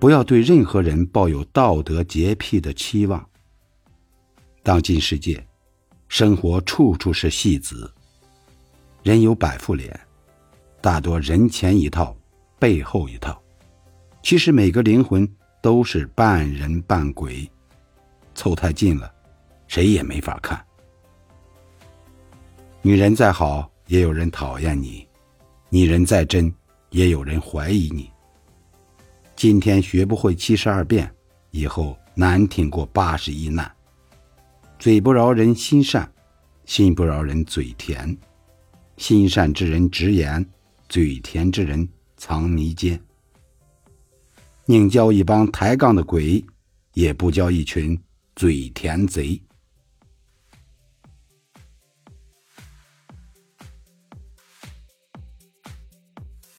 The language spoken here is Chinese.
不要对任何人抱有道德洁癖的期望。当今世界，生活处处是戏子，人有百副脸，大多人前一套，背后一套。其实每个灵魂都是半人半鬼，凑太近了，谁也没法看。女人再好，也有人讨厌你；女人再真，也有人怀疑你。今天学不会七十二变，以后难挺过八十一难。嘴不饶人心善，心不饶人嘴甜。心善之人直言，嘴甜之人藏迷奸。宁交一帮抬杠的鬼，也不交一群嘴甜贼。